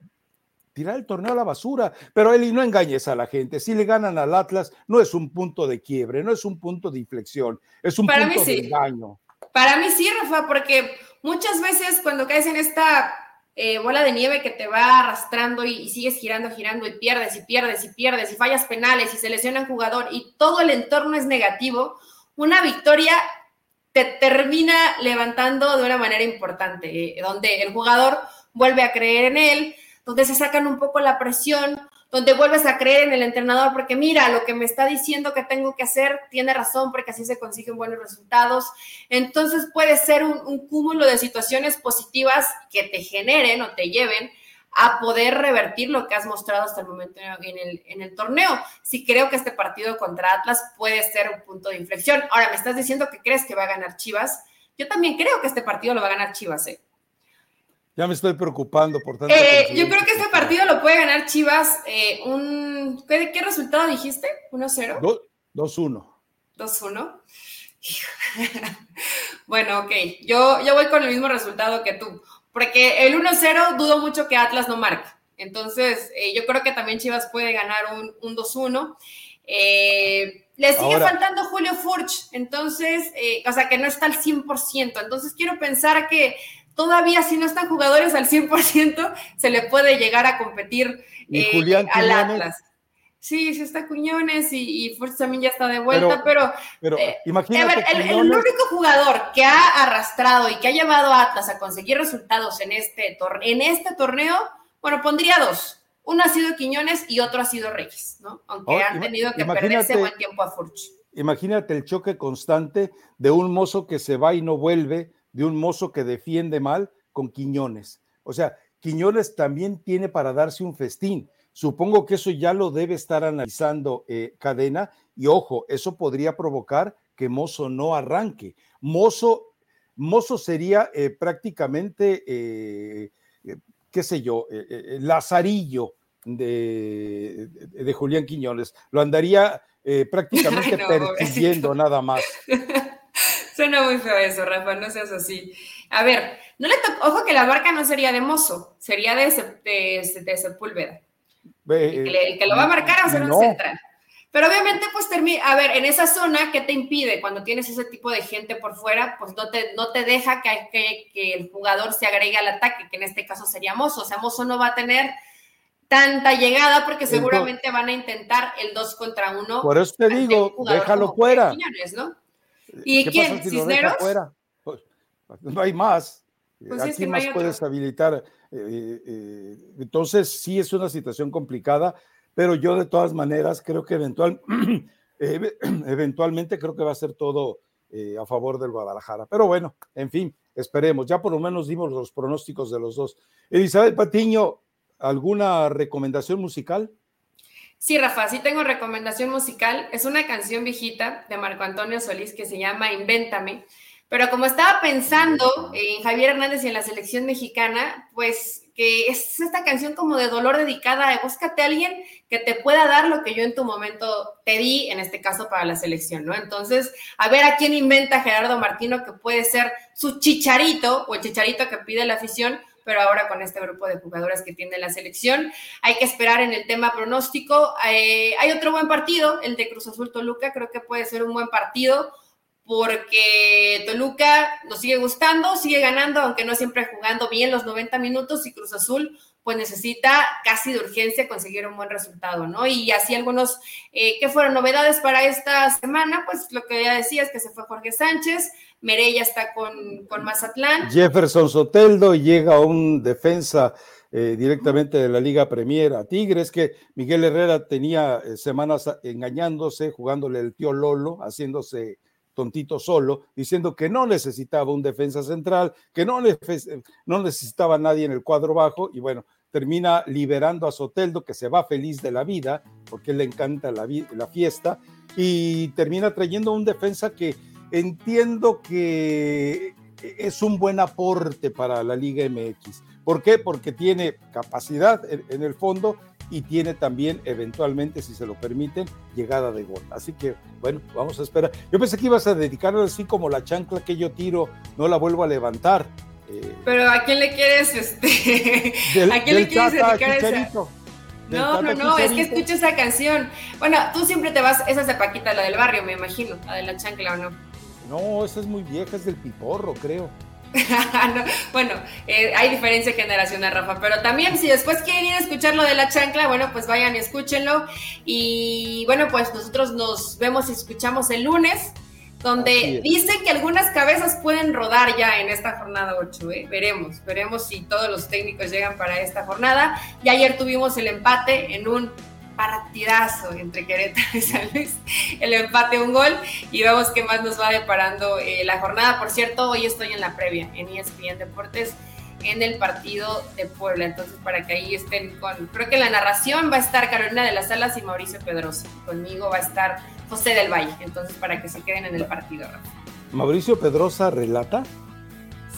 tirar el torneo a la basura, pero Eli, no engañes a la gente, si le ganan al Atlas, no es un punto de quiebre, no es un punto de inflexión, es un punto de engaño. Para mí sí, Rafa, porque muchas veces cuando caes en esta eh, bola de nieve que te va arrastrando y, sigues girando, girando y pierdes y pierdes y pierdes y fallas penales y se lesiona un jugador y todo el entorno es negativo, una victoria te termina levantando de una manera importante, eh, donde el jugador vuelve a creer en él, donde se sacan un poco la presión, donde vuelves a creer en el entrenador, porque mira, lo que me está diciendo que tengo que hacer tiene razón, porque así se consiguen buenos resultados. Entonces puede ser un, cúmulo de situaciones positivas que te generen o te lleven a poder revertir lo que has mostrado hasta el momento en el, en el torneo. Sí creo que este partido contra Atlas puede ser un punto de inflexión. Ahora, me estás diciendo que crees que va a ganar Chivas. Yo también creo que este partido lo va a ganar Chivas, ¿eh? Ya me estoy preocupando por tanto. Eh, yo creo que este partido lo puede ganar Chivas. Eh, un, ¿qué, ¿qué, resultado dijiste? ¿1-0? 2-1. 2-1. bueno, ok. Yo, yo voy con el mismo resultado que tú porque el 1-0 dudo mucho que Atlas no marque. Entonces, eh, yo creo que también Chivas puede ganar un, un 2-1. Eh, le sigue faltando Julio Furch, entonces, eh, o sea, que no está al 100%. Entonces, quiero pensar que todavía si no están jugadores al 100%, se le puede llegar a competir al Atlas. Sí, sí está Cuñones y, y también ya está de vuelta, pero, pero, eh, imagínate. el, el, único jugador que ha arrastrado y que ha llevado a Atlas a conseguir resultados en este, en este torneo, bueno, pondría dos. Uno ha sido Quiñones y otro ha sido Reyes, ¿no? Aunque oh, han tenido que perderse buen tiempo a Furch. Imagínate el choque constante de un mozo que se va y no vuelve, de un mozo que defiende mal con Quiñones. O sea, Quiñones también tiene para darse un festín Supongo que eso ya lo debe estar analizando eh, Cadena y ojo, eso podría provocar que Mozo no arranque. Mozo, Mozo sería eh, prácticamente, eh, qué sé yo, Lazarillo de, de, Julián Quiñones. Lo andaría prácticamente [LAUGHS] persiguiendo nada más. [LAUGHS] Suena muy feo eso, Rafa, no seas así. A ver, no le ojo que la barca no sería de Mozo, sería de, de, de Sepúlveda el, que lo va a marcar va a ser un central. Pero obviamente, pues termina, a ver, en esa zona, ¿qué te impide cuando tienes ese tipo de gente por fuera? Pues no te, no te deja que, que, que el jugador se agregue al ataque, que en este caso sería Mozo. O sea, Mozo no va a tener tanta llegada porque seguramente van a intentar el 2 contra 1. Por eso te digo, déjalo fuera. ¿no? ¿Y quién? ¿Cisneros? Pues, no hay más. Pues Aquí más puedes habilitar eh, eh, entonces, sí es una situación complicada, pero yo de todas maneras creo que eventual, [CLEARS THROAT] [CLEARS THROAT] eventualmente creo que va a ser todo eh, a favor del Guadalajara. Pero bueno, en fin, esperemos. Ya por lo menos dimos los pronósticos de los dos. Elizabeth Patiño, ¿alguna recomendación musical? Sí, Rafa, sí tengo recomendación musical. Es una canción viejita de Marco Antonio Solís que se llama Invéntame. Pero como estaba pensando en Javier Hernández y en la selección mexicana, pues que es esta canción como de dolor dedicada a búscate a alguien que te pueda dar lo que yo en tu momento te di, en este caso para la selección, ¿no? Entonces, a ver a quién inventa Gerardo Martino que puede ser su chicharito o el chicharito que pide la afición, pero ahora con este grupo de jugadoras que tiene la selección. Hay que esperar en el tema pronóstico. Eh, hay otro buen partido, el de Cruz Azul Toluca, creo que puede ser un buen partido porque Toluca nos sigue gustando, sigue ganando, aunque no siempre jugando bien los 90 minutos y Cruz Azul pues necesita casi de urgencia conseguir un buen resultado, ¿no? Y así algunos, eh, ¿qué fueron novedades para esta semana? Pues lo que ya decía es que se fue Jorge Sánchez, Merella está con, con Mazatlán. Jefferson Soteldo llega un defensa eh, directamente de la Liga Premier a Tigres, que Miguel Herrera tenía eh, semanas engañándose, jugándole el tío Lolo, haciéndose tontito solo, diciendo que no necesitaba un defensa central, que no, no necesitaba nadie en el cuadro bajo, y bueno, termina liberando a Soteldo, que se va feliz de la vida, porque le encanta la, la fiesta, y termina trayendo un defensa que entiendo que es un buen aporte para la Liga MX. ¿Por qué? Porque tiene capacidad en el fondo y tiene también eventualmente, si se lo permiten, llegada de gol. Así que, bueno, vamos a esperar. Yo pensé que ibas a dedicarlo así como la chancla que yo tiro, no la vuelvo a levantar. Eh, Pero ¿a quién le quieres, este, [LAUGHS] ¿a quién le quieres dedicar esa? No, no, no, es que escucha esa canción. Bueno, tú siempre te vas, esa es de Paquita, la del barrio, me imagino, la de la chancla o no. No, esa es muy vieja, es del piporro, creo. [LAUGHS] bueno, eh, hay diferencia generacional, Rafa, pero también si después quieren ir a escuchar lo de la chancla, bueno, pues vayan y escúchenlo. Y bueno, pues nosotros nos vemos y escuchamos el lunes. donde dicen que algunas cabezas pueden rodar ya en esta jornada 8. ¿eh? Veremos, veremos si todos los técnicos llegan para esta jornada. Y ayer tuvimos el empate en un partidazo entre Querétaro y San Luis, el empate un gol y vemos qué más nos va deparando eh, la jornada. Por cierto, hoy estoy en la previa en ESPN Deportes en el partido de Puebla, entonces para que ahí estén con, creo que la narración va a estar Carolina de las Alas y Mauricio Pedrosa, conmigo va a estar José del Valle, entonces para que se queden en el partido. Mauricio Pedrosa relata.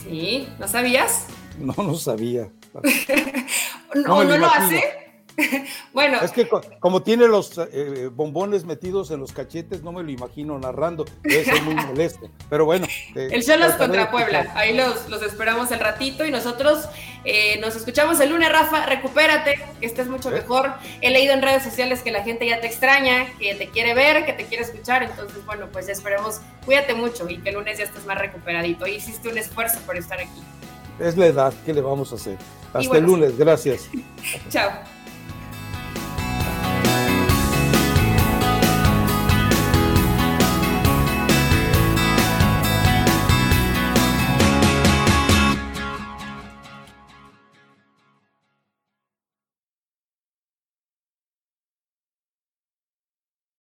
Sí, ¿no sabías? No, no sabía. [LAUGHS] ¿O no lo hace? [LAUGHS] bueno. Es que como tiene los eh, bombones metidos en los cachetes, no me lo imagino narrando. Debe ser muy [LAUGHS] molesto. Pero bueno. Eh, el Cholos contra Puebla. Ahí los, los, esperamos el ratito y nosotros eh, nos escuchamos el lunes, Rafa. Recupérate, que estés mucho mejor. He leído en redes sociales que la gente ya te extraña, que te quiere ver, que te quiere escuchar. Entonces, bueno, pues esperemos. Cuídate mucho y que el lunes ya estés más recuperadito. Hiciste un esfuerzo por estar aquí. Es la edad, ¿qué le vamos a hacer? Hasta el lunes, gracias. [LAUGHS] Chao.